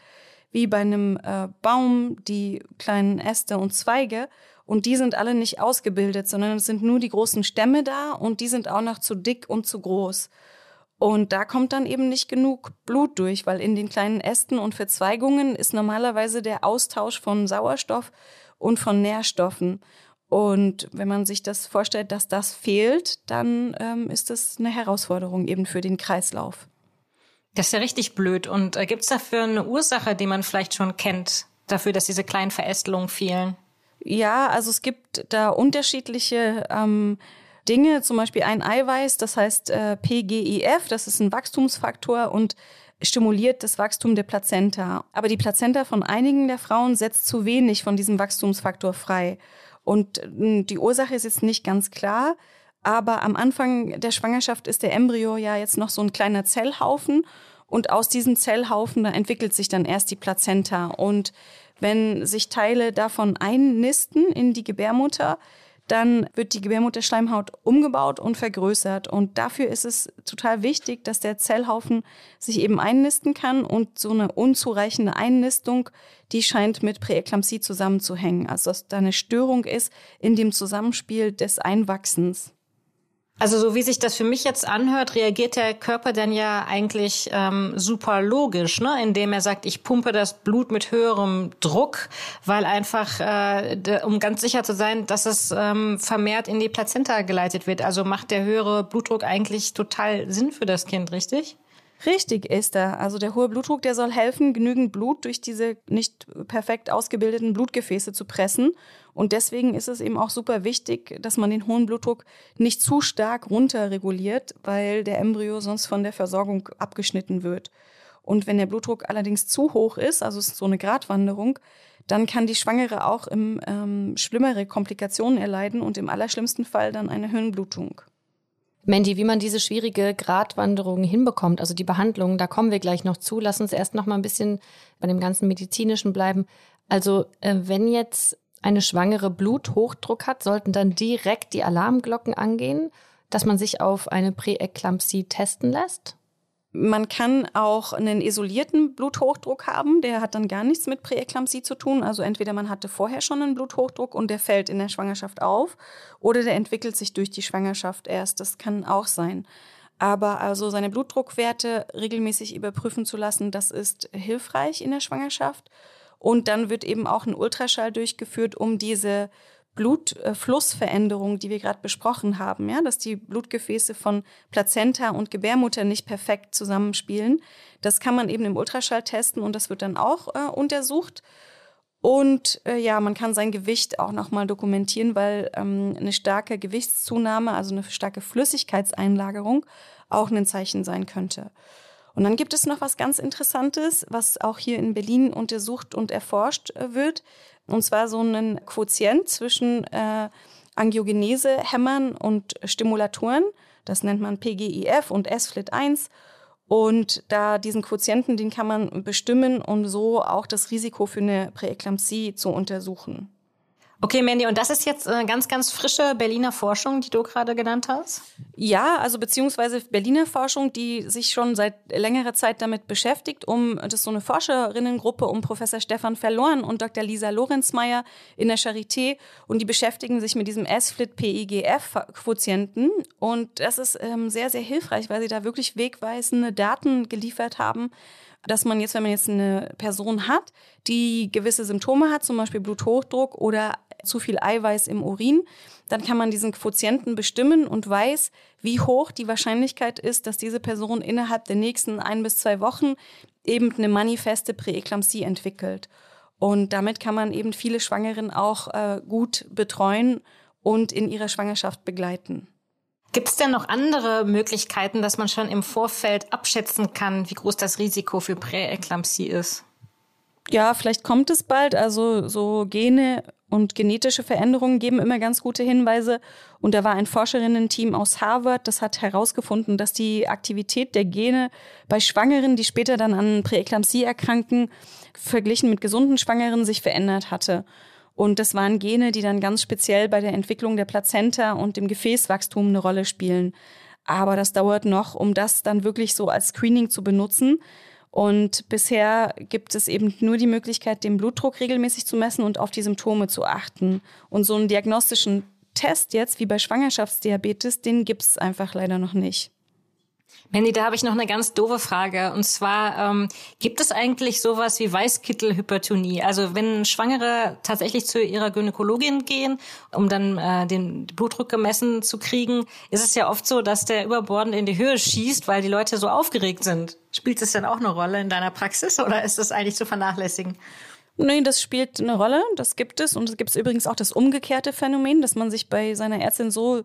wie bei einem äh, Baum die kleinen Äste und Zweige. Und die sind alle nicht ausgebildet, sondern es sind nur die großen Stämme da und die sind auch noch zu dick und zu groß. Und da kommt dann eben nicht genug Blut durch, weil in den kleinen Ästen und Verzweigungen ist normalerweise der Austausch von Sauerstoff und von Nährstoffen. Und wenn man sich das vorstellt, dass das fehlt, dann ähm, ist das eine Herausforderung eben für den Kreislauf. Das ist ja richtig blöd. Und äh, gibt es dafür eine Ursache, die man vielleicht schon kennt, dafür, dass diese kleinen Verästelungen fehlen? Ja, also es gibt da unterschiedliche ähm, Dinge, zum Beispiel ein Eiweiß, das heißt äh, PGIF, das ist ein Wachstumsfaktor und stimuliert das Wachstum der Plazenta. Aber die Plazenta von einigen der Frauen setzt zu wenig von diesem Wachstumsfaktor frei. Und äh, die Ursache ist jetzt nicht ganz klar. Aber am Anfang der Schwangerschaft ist der Embryo ja jetzt noch so ein kleiner Zellhaufen. Und aus diesem Zellhaufen, da entwickelt sich dann erst die Plazenta. Und wenn sich Teile davon einnisten in die Gebärmutter, dann wird die Gebärmutterschleimhaut umgebaut und vergrößert. Und dafür ist es total wichtig, dass der Zellhaufen sich eben einnisten kann. Und so eine unzureichende Einnistung, die scheint mit Präeklampsie zusammenzuhängen. Also dass da eine Störung ist in dem Zusammenspiel des Einwachsens. Also so wie sich das für mich jetzt anhört, reagiert der Körper dann ja eigentlich ähm, super logisch, ne? indem er sagt, ich pumpe das Blut mit höherem Druck, weil einfach, äh, um ganz sicher zu sein, dass es ähm, vermehrt in die Plazenta geleitet wird. Also macht der höhere Blutdruck eigentlich total Sinn für das Kind, richtig? Richtig ist er. Also der hohe Blutdruck, der soll helfen, genügend Blut durch diese nicht perfekt ausgebildeten Blutgefäße zu pressen. Und deswegen ist es eben auch super wichtig, dass man den hohen Blutdruck nicht zu stark runterreguliert, weil der Embryo sonst von der Versorgung abgeschnitten wird. Und wenn der Blutdruck allerdings zu hoch ist, also es ist so eine Gratwanderung, dann kann die Schwangere auch im, ähm, schlimmere Komplikationen erleiden und im allerschlimmsten Fall dann eine Hirnblutung. Mandy, wie man diese schwierige Gratwanderung hinbekommt, also die Behandlung, da kommen wir gleich noch zu. Lass uns erst noch mal ein bisschen bei dem ganzen medizinischen bleiben. Also, äh, wenn jetzt eine Schwangere Bluthochdruck hat, sollten dann direkt die Alarmglocken angehen, dass man sich auf eine Präeklampsie testen lässt? Man kann auch einen isolierten Bluthochdruck haben, der hat dann gar nichts mit Präeklampsie zu tun. Also entweder man hatte vorher schon einen Bluthochdruck und der fällt in der Schwangerschaft auf oder der entwickelt sich durch die Schwangerschaft erst. Das kann auch sein. Aber also seine Blutdruckwerte regelmäßig überprüfen zu lassen, das ist hilfreich in der Schwangerschaft. Und dann wird eben auch ein Ultraschall durchgeführt, um diese Blutflussveränderung, die wir gerade besprochen haben, ja, dass die Blutgefäße von Plazenta und Gebärmutter nicht perfekt zusammenspielen. Das kann man eben im Ultraschall testen und das wird dann auch äh, untersucht. Und äh, ja, man kann sein Gewicht auch nochmal dokumentieren, weil ähm, eine starke Gewichtszunahme, also eine starke Flüssigkeitseinlagerung, auch ein Zeichen sein könnte. Und dann gibt es noch was ganz Interessantes, was auch hier in Berlin untersucht und erforscht äh, wird. Und zwar so einen Quotient zwischen äh, Angiogenese-Hämmern und Stimulatoren. Das nennt man PGIF und SFLIT1. Und da diesen Quotienten, den kann man bestimmen, um so auch das Risiko für eine Präeklampsie zu untersuchen. Okay, Mandy, und das ist jetzt äh, ganz, ganz frische Berliner Forschung, die du gerade genannt hast? Ja, also beziehungsweise Berliner Forschung, die sich schon seit längerer Zeit damit beschäftigt, um, das ist so eine Forscherinnengruppe um Professor Stefan Verloren und Dr. Lisa Lorenzmeier in der Charité und die beschäftigen sich mit diesem S-FLIT-PIGF-Quotienten und das ist ähm, sehr, sehr hilfreich, weil sie da wirklich wegweisende Daten geliefert haben, dass man jetzt, wenn man jetzt eine Person hat, die gewisse Symptome hat, zum Beispiel Bluthochdruck oder zu viel Eiweiß im Urin, dann kann man diesen Quotienten bestimmen und weiß, wie hoch die Wahrscheinlichkeit ist, dass diese Person innerhalb der nächsten ein bis zwei Wochen eben eine manifeste Präeklampsie entwickelt. Und damit kann man eben viele Schwangeren auch äh, gut betreuen und in ihrer Schwangerschaft begleiten. Gibt es denn noch andere Möglichkeiten, dass man schon im Vorfeld abschätzen kann, wie groß das Risiko für Präeklampsie ist? Ja, vielleicht kommt es bald. Also so Gene und genetische Veränderungen geben immer ganz gute Hinweise. Und da war ein Forscherinnen-Team aus Harvard, das hat herausgefunden, dass die Aktivität der Gene bei Schwangeren, die später dann an Präeklampsie erkranken, verglichen mit gesunden Schwangeren sich verändert hatte. Und das waren Gene, die dann ganz speziell bei der Entwicklung der Plazenta und dem Gefäßwachstum eine Rolle spielen. Aber das dauert noch, um das dann wirklich so als Screening zu benutzen. Und bisher gibt es eben nur die Möglichkeit, den Blutdruck regelmäßig zu messen und auf die Symptome zu achten. Und so einen diagnostischen Test jetzt, wie bei Schwangerschaftsdiabetes, den gibt es einfach leider noch nicht. Mandy, da habe ich noch eine ganz doofe Frage. Und zwar, ähm, gibt es eigentlich sowas wie Weißkittelhypertonie? Also wenn Schwangere tatsächlich zu ihrer Gynäkologin gehen, um dann äh, den Blutdruck gemessen zu kriegen, ist es ja oft so, dass der überbordend in die Höhe schießt, weil die Leute so aufgeregt sind. Spielt das denn auch eine Rolle in deiner Praxis oder ist das eigentlich zu vernachlässigen? Nee, das spielt eine Rolle, das gibt es. Und es gibt übrigens auch das umgekehrte Phänomen, dass man sich bei seiner Ärztin so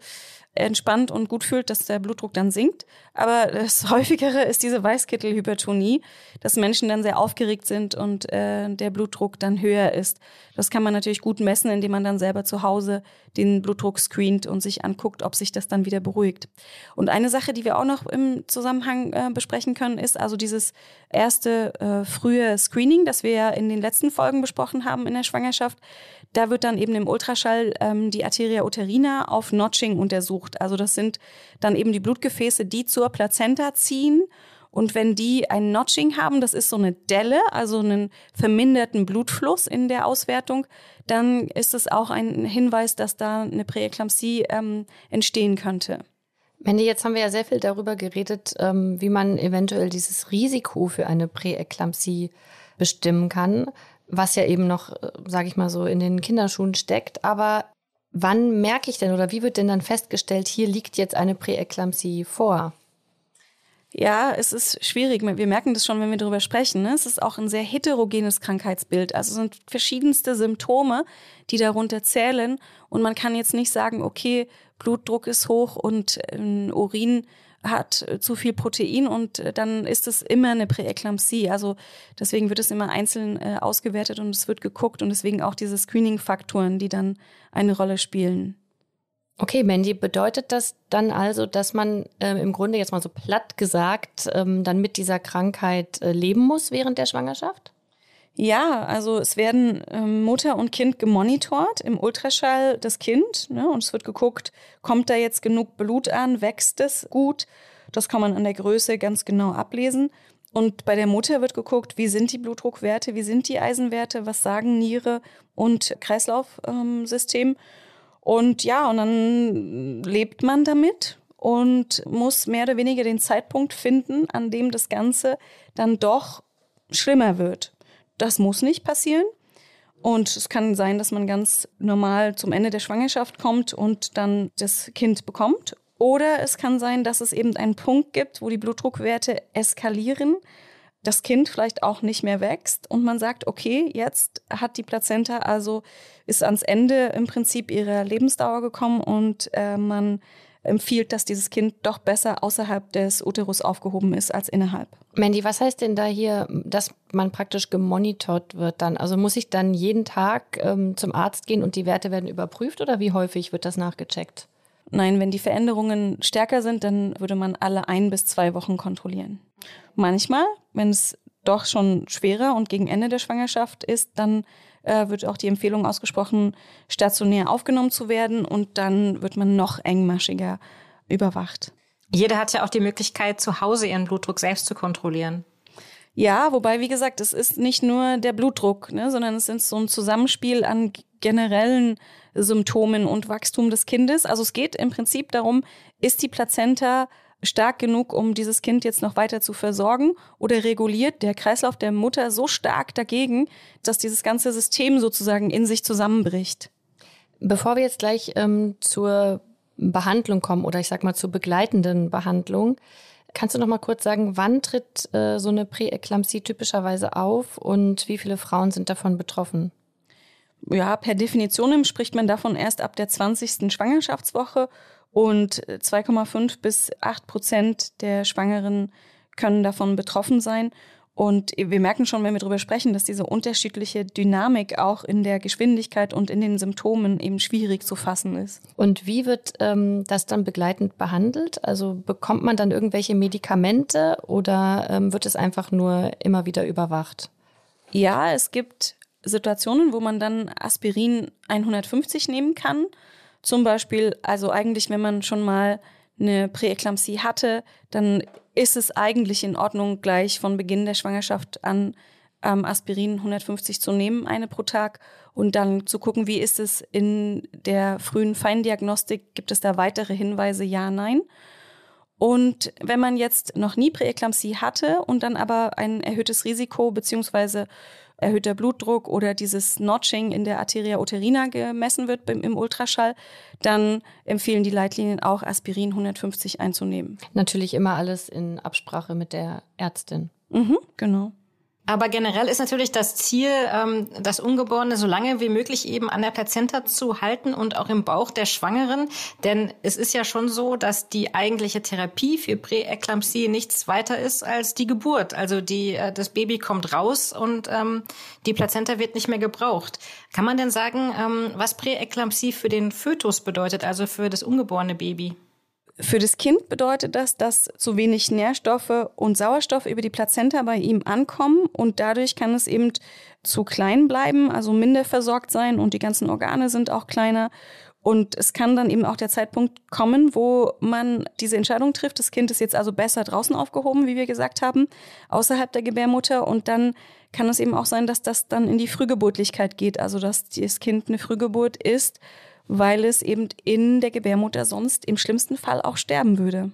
entspannt und gut fühlt, dass der Blutdruck dann sinkt. Aber das [laughs] häufigere ist diese Weißkittelhypertonie, dass Menschen dann sehr aufgeregt sind und äh, der Blutdruck dann höher ist. Das kann man natürlich gut messen, indem man dann selber zu Hause den Blutdruck screent und sich anguckt, ob sich das dann wieder beruhigt. Und eine Sache, die wir auch noch im Zusammenhang äh, besprechen können, ist also dieses erste äh, frühe Screening, das wir ja in den letzten Folgen besprochen haben in der Schwangerschaft. Da wird dann eben im Ultraschall ähm, die Arteria uterina auf Notching untersucht. Also das sind dann eben die Blutgefäße, die zur Plazenta ziehen. Und wenn die ein Notching haben, das ist so eine Delle, also einen verminderten Blutfluss in der Auswertung, dann ist es auch ein Hinweis, dass da eine Präeklampsie ähm, entstehen könnte. Mandy, jetzt haben wir ja sehr viel darüber geredet, ähm, wie man eventuell dieses Risiko für eine Präeklampsie bestimmen kann was ja eben noch, äh, sage ich mal so, in den Kinderschuhen steckt. Aber wann merke ich denn oder wie wird denn dann festgestellt, hier liegt jetzt eine Präeklampsie vor? Ja, es ist schwierig. Wir merken das schon, wenn wir darüber sprechen. Ne? Es ist auch ein sehr heterogenes Krankheitsbild. Also es sind verschiedenste Symptome, die darunter zählen. Und man kann jetzt nicht sagen, okay, Blutdruck ist hoch und äh, Urin hat äh, zu viel Protein und äh, dann ist es immer eine Präeklampsie. Also deswegen wird es immer einzeln äh, ausgewertet und es wird geguckt und deswegen auch diese Screening-Faktoren, die dann eine Rolle spielen. Okay, Mandy, bedeutet das dann also, dass man ähm, im Grunde jetzt mal so platt gesagt ähm, dann mit dieser Krankheit äh, leben muss während der Schwangerschaft? Ja, also es werden ähm, Mutter und Kind gemonitort im Ultraschall das Kind ne, und es wird geguckt, kommt da jetzt genug Blut an, wächst es gut. Das kann man an der Größe ganz genau ablesen. Und bei der Mutter wird geguckt, wie sind die Blutdruckwerte, wie sind die Eisenwerte, was sagen Niere und Kreislaufsystem. Ähm, und ja, und dann lebt man damit und muss mehr oder weniger den Zeitpunkt finden, an dem das Ganze dann doch schlimmer wird. Das muss nicht passieren. Und es kann sein, dass man ganz normal zum Ende der Schwangerschaft kommt und dann das Kind bekommt. Oder es kann sein, dass es eben einen Punkt gibt, wo die Blutdruckwerte eskalieren, das Kind vielleicht auch nicht mehr wächst und man sagt, okay, jetzt hat die Plazenta also ist ans Ende im Prinzip ihrer Lebensdauer gekommen und äh, man empfiehlt, dass dieses Kind doch besser außerhalb des Uterus aufgehoben ist als innerhalb. Mandy, was heißt denn da hier, dass man praktisch gemonitort wird dann? Also muss ich dann jeden Tag ähm, zum Arzt gehen und die Werte werden überprüft oder wie häufig wird das nachgecheckt? Nein, wenn die Veränderungen stärker sind, dann würde man alle ein bis zwei Wochen kontrollieren. Manchmal, wenn es doch schon schwerer und gegen Ende der Schwangerschaft ist, dann äh, wird auch die Empfehlung ausgesprochen, stationär aufgenommen zu werden und dann wird man noch engmaschiger überwacht. Jeder hat ja auch die Möglichkeit, zu Hause ihren Blutdruck selbst zu kontrollieren. Ja, wobei, wie gesagt, es ist nicht nur der Blutdruck, ne, sondern es ist so ein Zusammenspiel an generellen Symptomen und Wachstum des Kindes. Also es geht im Prinzip darum, ist die Plazenta stark genug, um dieses Kind jetzt noch weiter zu versorgen? Oder reguliert der Kreislauf der Mutter so stark dagegen, dass dieses ganze System sozusagen in sich zusammenbricht? Bevor wir jetzt gleich ähm, zur Behandlung kommen oder ich sag mal zur begleitenden Behandlung, kannst du noch mal kurz sagen, wann tritt äh, so eine Präeklampsie typischerweise auf und wie viele Frauen sind davon betroffen? Ja, per Definition spricht man davon erst ab der 20. Schwangerschaftswoche und 2,5 bis 8 Prozent der Schwangeren können davon betroffen sein. Und wir merken schon, wenn wir darüber sprechen, dass diese unterschiedliche Dynamik auch in der Geschwindigkeit und in den Symptomen eben schwierig zu fassen ist. Und wie wird ähm, das dann begleitend behandelt? Also bekommt man dann irgendwelche Medikamente oder ähm, wird es einfach nur immer wieder überwacht? Ja, es gibt Situationen, wo man dann Aspirin 150 nehmen kann. Zum Beispiel, also eigentlich, wenn man schon mal eine Präeklampsie hatte, dann ist es eigentlich in Ordnung, gleich von Beginn der Schwangerschaft an ähm, Aspirin 150 zu nehmen, eine pro Tag, und dann zu gucken, wie ist es in der frühen Feindiagnostik, gibt es da weitere Hinweise, ja, nein. Und wenn man jetzt noch nie Präeklampsie hatte und dann aber ein erhöhtes Risiko beziehungsweise erhöhter Blutdruck oder dieses Notching in der Arteria uterina gemessen wird im Ultraschall, dann empfehlen die Leitlinien auch Aspirin 150 einzunehmen. Natürlich immer alles in Absprache mit der Ärztin. Mhm, genau. Aber generell ist natürlich das Ziel, ähm, das Ungeborene so lange wie möglich eben an der Plazenta zu halten und auch im Bauch der Schwangeren. Denn es ist ja schon so, dass die eigentliche Therapie für Präeklampsie nichts weiter ist als die Geburt. Also die, äh, das Baby kommt raus und ähm, die Plazenta wird nicht mehr gebraucht. Kann man denn sagen, ähm, was Präeklampsie für den Fötus bedeutet, also für das ungeborene Baby? Für das Kind bedeutet das, dass zu wenig Nährstoffe und Sauerstoff über die Plazenta bei ihm ankommen und dadurch kann es eben zu klein bleiben, also minder versorgt sein und die ganzen Organe sind auch kleiner. Und es kann dann eben auch der Zeitpunkt kommen, wo man diese Entscheidung trifft. Das Kind ist jetzt also besser draußen aufgehoben, wie wir gesagt haben, außerhalb der Gebärmutter. Und dann kann es eben auch sein, dass das dann in die Frühgeburtlichkeit geht, also dass das Kind eine Frühgeburt ist weil es eben in der Gebärmutter sonst im schlimmsten Fall auch sterben würde.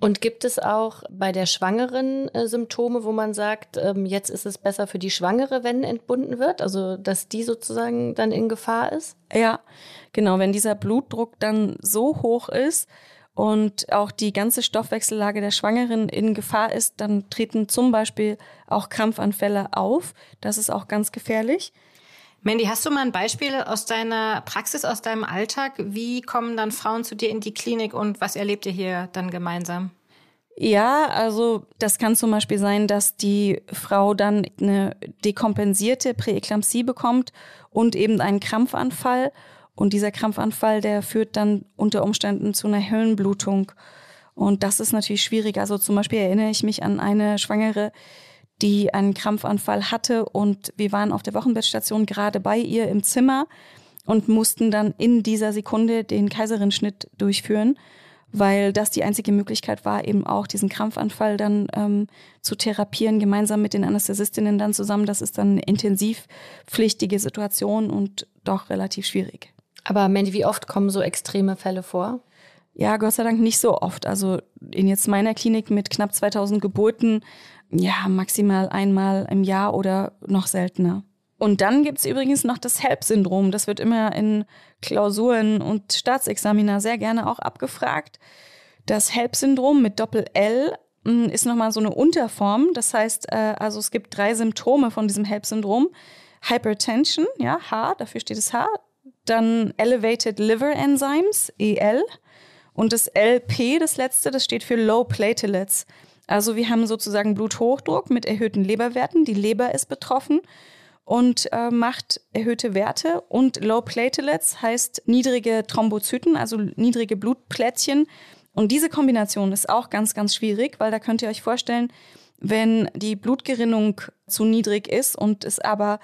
Und gibt es auch bei der Schwangeren äh, Symptome, wo man sagt, ähm, jetzt ist es besser für die Schwangere, wenn entbunden wird? Also, dass die sozusagen dann in Gefahr ist? Ja, genau. Wenn dieser Blutdruck dann so hoch ist und auch die ganze Stoffwechsellage der Schwangeren in Gefahr ist, dann treten zum Beispiel auch Krampfanfälle auf. Das ist auch ganz gefährlich. Mandy, hast du mal ein Beispiel aus deiner Praxis, aus deinem Alltag? Wie kommen dann Frauen zu dir in die Klinik und was erlebt ihr hier dann gemeinsam? Ja, also das kann zum Beispiel sein, dass die Frau dann eine dekompensierte Präeklampsie bekommt und eben einen Krampfanfall. Und dieser Krampfanfall, der führt dann unter Umständen zu einer Höllenblutung. Und das ist natürlich schwierig. Also zum Beispiel erinnere ich mich an eine Schwangere, die einen Krampfanfall hatte und wir waren auf der Wochenbettstation gerade bei ihr im Zimmer und mussten dann in dieser Sekunde den Kaiserin-Schnitt durchführen, weil das die einzige Möglichkeit war, eben auch diesen Krampfanfall dann ähm, zu therapieren, gemeinsam mit den Anästhesistinnen dann zusammen. Das ist dann eine intensivpflichtige Situation und doch relativ schwierig. Aber Mandy, wie oft kommen so extreme Fälle vor? Ja, Gott sei Dank nicht so oft. Also in jetzt meiner Klinik mit knapp 2000 Geburten ja, maximal einmal im Jahr oder noch seltener. Und dann gibt's übrigens noch das HELP-Syndrom. Das wird immer in Klausuren und Staatsexamina sehr gerne auch abgefragt. Das HELP-Syndrom mit Doppel-L hm, ist nochmal so eine Unterform. Das heißt, äh, also es gibt drei Symptome von diesem HELP-Syndrom. Hypertension, ja, H, dafür steht das H. Dann Elevated Liver Enzymes, EL. Und das LP, das letzte, das steht für Low Platelets. Also wir haben sozusagen Bluthochdruck mit erhöhten Leberwerten. Die Leber ist betroffen und äh, macht erhöhte Werte. Und Low Platelets heißt niedrige Thrombozyten, also niedrige Blutplättchen. Und diese Kombination ist auch ganz, ganz schwierig, weil da könnt ihr euch vorstellen, wenn die Blutgerinnung zu niedrig ist und es aber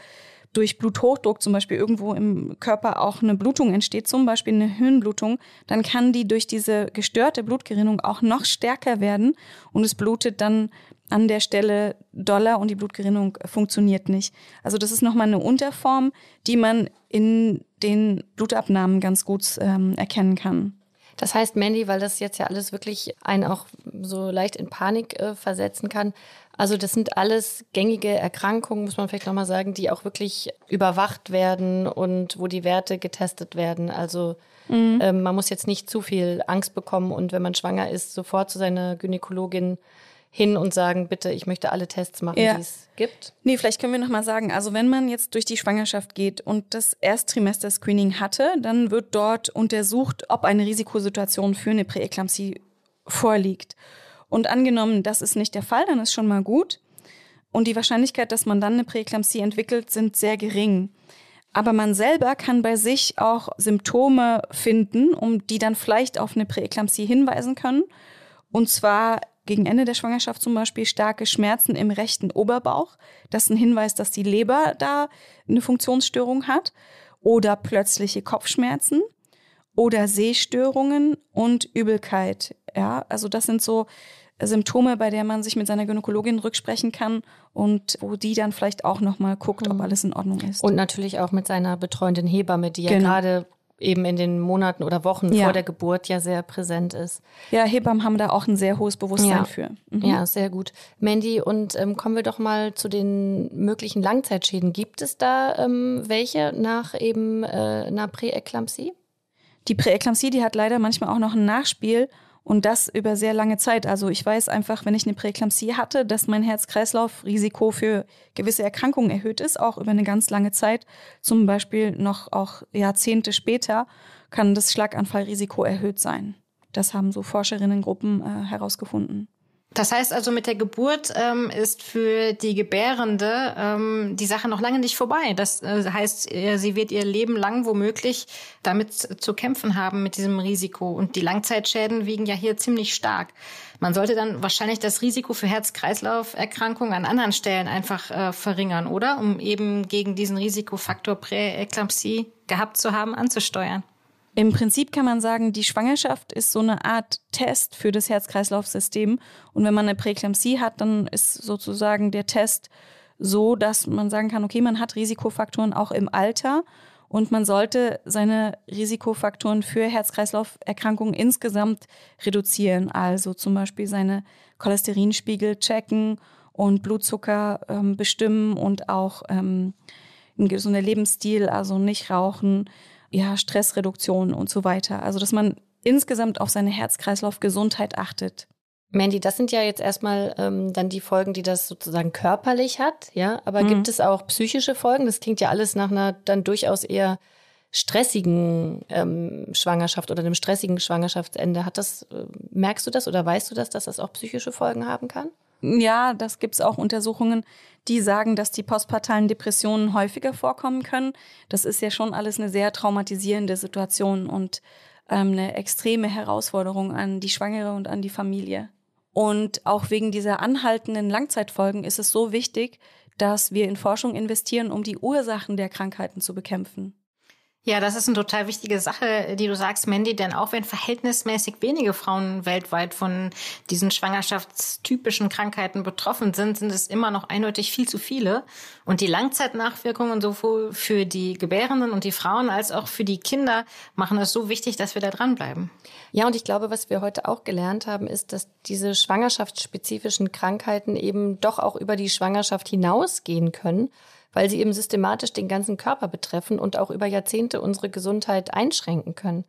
durch Bluthochdruck zum Beispiel irgendwo im Körper auch eine Blutung entsteht, zum Beispiel eine Hirnblutung, dann kann die durch diese gestörte Blutgerinnung auch noch stärker werden und es blutet dann an der Stelle doller und die Blutgerinnung funktioniert nicht. Also das ist nochmal eine Unterform, die man in den Blutabnahmen ganz gut ähm, erkennen kann. Das heißt, Mandy, weil das jetzt ja alles wirklich einen auch so leicht in Panik äh, versetzen kann, also das sind alles gängige Erkrankungen, muss man vielleicht nochmal sagen, die auch wirklich überwacht werden und wo die Werte getestet werden. Also mhm. ähm, man muss jetzt nicht zu viel Angst bekommen und wenn man schwanger ist, sofort zu seiner Gynäkologin hin und sagen, bitte, ich möchte alle Tests machen, ja. die es gibt? Nee, vielleicht können wir nochmal sagen, also wenn man jetzt durch die Schwangerschaft geht und das Ersttrimester-Screening hatte, dann wird dort untersucht, ob eine Risikosituation für eine Präeklampsie vorliegt. Und angenommen, das ist nicht der Fall, dann ist schon mal gut. Und die Wahrscheinlichkeit, dass man dann eine Präeklampsie entwickelt, sind sehr gering. Aber man selber kann bei sich auch Symptome finden, um die dann vielleicht auf eine Präeklampsie hinweisen können. Und zwar gegen Ende der Schwangerschaft zum Beispiel starke Schmerzen im rechten Oberbauch. Das ist ein Hinweis, dass die Leber da eine Funktionsstörung hat. Oder plötzliche Kopfschmerzen oder Sehstörungen und Übelkeit. Ja, also das sind so Symptome, bei der man sich mit seiner Gynäkologin rücksprechen kann und wo die dann vielleicht auch nochmal guckt, ob Mhm. alles in Ordnung ist. Und natürlich auch mit seiner betreuenden Hebamme, die ja Genau. gerade eben in den Monaten oder Wochen Ja. vor der Geburt ja sehr präsent ist. ja, Hebammen haben da auch ein sehr hohes Bewusstsein Ja. für. Mhm. Ja, sehr gut. Mandy, und ähm, kommen wir doch mal zu den möglichen Langzeitschäden. Gibt es da ähm, welche nach eben äh, einer Präeklampsie? Die Präeklampsie, die hat leider manchmal auch noch ein Nachspiel und das über sehr lange Zeit. Also ich weiß einfach, wenn ich eine Präeklampsie hatte, dass mein Herz-Kreislauf-Risiko für gewisse Erkrankungen erhöht ist, auch über eine ganz lange Zeit. Zum Beispiel noch auch Jahrzehnte später kann das Schlaganfallrisiko erhöht sein. Das haben so Forscherinnengruppen äh, herausgefunden. Das heißt also, mit der Geburt ähm, ist für die Gebärende ähm, die Sache noch lange nicht vorbei. Das äh, heißt, äh, sie wird ihr Leben lang womöglich damit zu kämpfen haben mit diesem Risiko. Und die Langzeitschäden wiegen ja hier ziemlich stark. Man sollte dann wahrscheinlich das Risiko für Herz-Kreislauf-Erkrankungen an anderen Stellen einfach äh, verringern, oder? Um eben gegen diesen Risikofaktor Präeklampsie gehabt zu haben, anzusteuern. Im Prinzip kann man sagen, die Schwangerschaft ist so eine Art Test für das Herz-Kreislauf-System. Und wenn man eine Präeklampsie hat, dann ist sozusagen der Test so, dass man sagen kann, okay, man hat Risikofaktoren auch im Alter und man sollte seine Risikofaktoren für Herz-Kreislauf-Erkrankungen insgesamt reduzieren. Also zum Beispiel seine Cholesterinspiegel checken und Blutzucker ähm, bestimmen und auch ähm, ein gesunder Lebensstil, also nicht rauchen, ja, Stressreduktion und so weiter. Also, dass man insgesamt auf seine Herz-Kreislauf-Gesundheit achtet. Mandy, das sind ja jetzt erstmal ähm, dann die Folgen, die das sozusagen körperlich hat, ja. Aber Mhm. gibt es auch psychische Folgen? Das klingt ja alles nach einer dann durchaus eher stressigen ähm, Schwangerschaft oder einem stressigen Schwangerschaftsende. Hat das, äh, merkst du das oder weißt du das, dass das auch psychische Folgen haben kann? Ja, das gibt's auch Untersuchungen, die sagen, dass die postpartalen Depressionen häufiger vorkommen können. Das ist ja schon alles eine sehr traumatisierende Situation und ähm, eine extreme Herausforderung an die Schwangere und an die Familie. Und auch wegen dieser anhaltenden Langzeitfolgen ist es so wichtig, dass wir in Forschung investieren, um die Ursachen der Krankheiten zu bekämpfen. Ja, das ist eine total wichtige Sache, die du sagst, Mandy, denn auch wenn verhältnismäßig wenige Frauen weltweit von diesen schwangerschaftstypischen Krankheiten betroffen sind, sind es immer noch eindeutig viel zu viele. Und die Langzeitnachwirkungen sowohl für die Gebärenden und die Frauen als auch für die Kinder machen es so wichtig, dass wir da dranbleiben. Ja, und ich glaube, was wir heute auch gelernt haben, ist, dass diese schwangerschaftsspezifischen Krankheiten eben doch auch über die Schwangerschaft hinausgehen können, weil sie eben systematisch den ganzen Körper betreffen und auch über Jahrzehnte unsere Gesundheit einschränken können.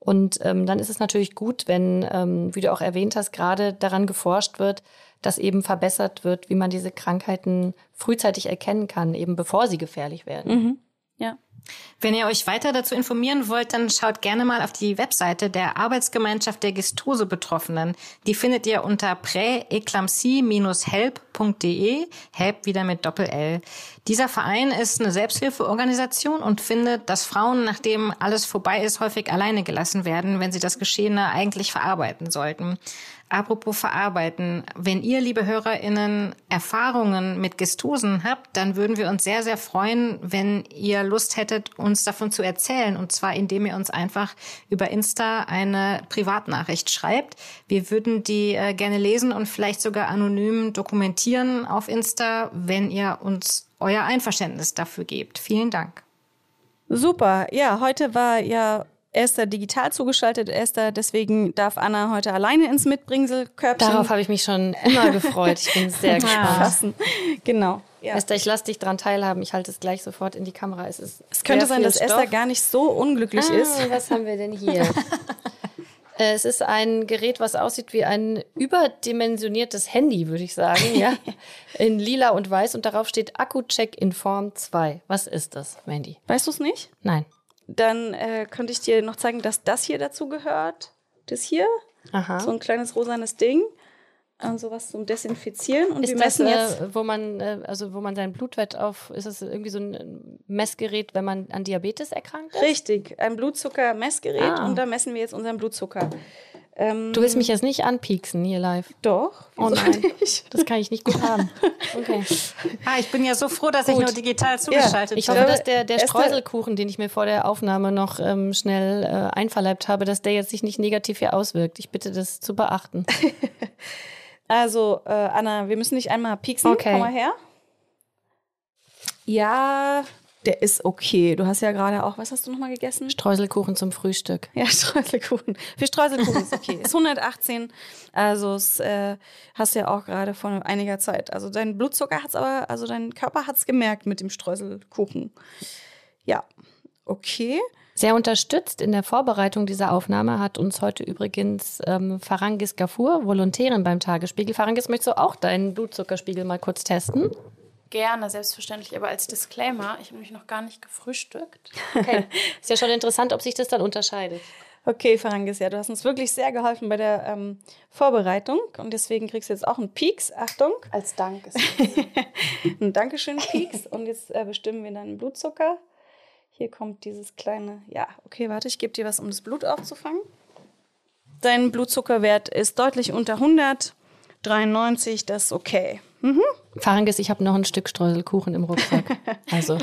Und ähm, dann ist es natürlich gut, wenn, ähm, wie du auch erwähnt hast, gerade daran geforscht wird, dass eben verbessert wird, wie man diese Krankheiten frühzeitig erkennen kann, eben bevor sie gefährlich werden. Ja. Wenn ihr euch weiter dazu informieren wollt, dann schaut gerne mal auf die Webseite der Arbeitsgemeinschaft der Gestose-Betroffenen. Die findet ihr unter präeklampsie-help.de, help wieder mit Doppel-L. Dieser Verein ist eine Selbsthilfeorganisation und findet, dass Frauen, nachdem alles vorbei ist, häufig alleine gelassen werden, wenn sie das Geschehene eigentlich verarbeiten sollten. Apropos verarbeiten, wenn ihr, liebe HörerInnen, Erfahrungen mit Gestosen habt, dann würden wir uns sehr, sehr freuen, wenn ihr Lust hättet, uns davon zu erzählen. Und zwar, indem ihr uns einfach über Insta eine Privatnachricht schreibt. Wir würden die äh, gerne lesen und vielleicht sogar anonym dokumentieren auf Insta, wenn ihr uns euer Einverständnis dafür gebt. Vielen Dank. Super. Ja, heute war ja Esther digital zugeschaltet. Esther, deswegen darf Anna heute alleine ins Mitbringselkörbchen Darauf habe ich mich schon immer gefreut. Ich bin sehr [laughs] gespannt. Genau. Ja. Esther, ich lasse dich dran teilhaben. Ich halte es gleich sofort in die Kamera. Es, ist Es könnte sein, dass Esther Stoff. gar nicht so unglücklich ah, ist. Was haben wir denn hier? [laughs] Äh, es ist ein Gerät, was aussieht wie ein überdimensioniertes Handy, würde ich sagen, ja, [laughs] in lila und weiß und darauf steht Akku-Check in Form 2. Was ist das, Mandy? Weißt du es nicht? Nein. Dann äh, könnte ich dir noch zeigen, dass das hier dazu gehört. Das hier, Aha. so ein kleines rosanes Ding. Und sowas zum Desinfizieren. Und ist wir das, messen jetzt. äh, wo man, äh, also wo man seinen Blutwert auf, ist das irgendwie so ein Messgerät, wenn man an Diabetes erkrankt ist? Richtig, ein Blutzuckermessgerät Ah. und da messen wir jetzt unseren Blutzucker. Ähm, Du willst mich jetzt nicht anpieksen hier live. Doch. Oh nein, das kann ich nicht gut haben. Okay. [laughs] Ah, ich bin ja so froh, dass ich Gut. nur digital zugeschaltet Ich bin. hoffe, dass der, der Streuselkuchen, den ich mir vor der Aufnahme noch ähm, schnell äh, einverleibt habe, dass der jetzt sich nicht negativ hier auswirkt. Ich bitte das zu beachten. [laughs] Also, äh, Anna, wir müssen dich einmal pieksen. Okay. Komm mal her. Ja, der ist okay. Du hast ja gerade auch, was hast du nochmal gegessen? Streuselkuchen zum Frühstück. Ja, [laughs] Streuselkuchen. Für Streuselkuchen ist okay. [laughs] Ist 118. Also es äh, hast du ja auch gerade vor einiger Zeit. Also dein Blutzucker hat's aber, also dein Körper hat's gemerkt mit dem Streuselkuchen. Ja, okay. Sehr unterstützt in der Vorbereitung dieser Aufnahme hat uns heute übrigens ähm, Farangis Gafur, Volontärin beim Tagesspiegel. Farangis, möchtest du auch deinen Blutzuckerspiegel mal kurz testen? Gerne, selbstverständlich, aber als Disclaimer, ich habe mich noch gar nicht gefrühstückt. Okay. [laughs] Ist ja schon interessant, ob sich das dann unterscheidet. Okay, Farangis, ja, du hast uns wirklich sehr geholfen bei der ähm, Vorbereitung und deswegen kriegst du jetzt auch einen Pieks. Achtung, Als Dank [laughs] ein Dankeschön Pieks und jetzt äh, bestimmen wir deinen Blutzucker. Hier kommt dieses kleine, ja, okay, warte, ich gebe dir was, um das Blut aufzufangen. Dein Blutzuckerwert ist deutlich unter 100, 93, das ist okay. Farangis, ich habe noch ein Stück Streuselkuchen im Rucksack. [laughs] Also,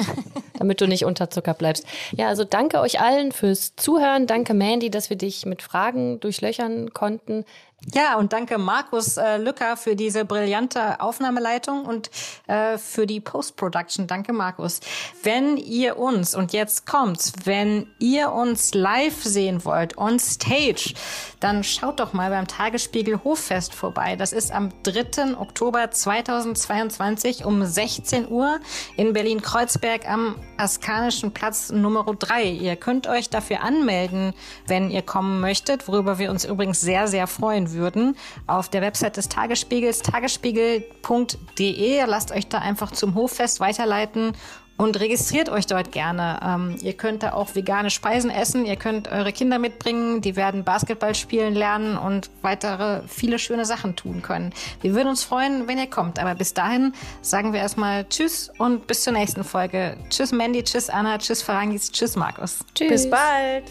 damit du nicht unter Zucker bleibst. Ja, also danke euch allen fürs Zuhören. Danke, Mandy, dass wir dich mit Fragen durchlöchern konnten. Ja, und danke Markus äh, Lücker für diese brillante Aufnahmeleitung und äh, für die Post-Production. Danke, Markus. Wenn ihr uns, und jetzt kommt's, wenn ihr uns live sehen wollt, on stage, dann schaut doch mal beim Tagesspiegel Hoffest vorbei. Das ist am 3. Oktober 2022 um 16 Uhr in Berlin-Kreuzberg am Askanischen Platz Nummer 3. Ihr könnt euch dafür anmelden, wenn ihr kommen möchtet, worüber wir uns übrigens sehr, sehr freuen würden. Auf der Website des Tagesspiegels, tagesspiegel.de. Lasst euch da einfach zum Hoffest weiterleiten und registriert euch dort gerne. Ähm, ihr könnt da auch vegane Speisen essen, ihr könnt eure Kinder mitbringen, die werden Basketball spielen lernen und weitere viele schöne Sachen tun können. Wir würden uns freuen, wenn ihr kommt. Aber bis dahin sagen wir erstmal Tschüss und bis zur nächsten Folge. Tschüss Mandy, tschüss Anna, tschüss Farangis, tschüss Markus. Tschüss. Bis bald.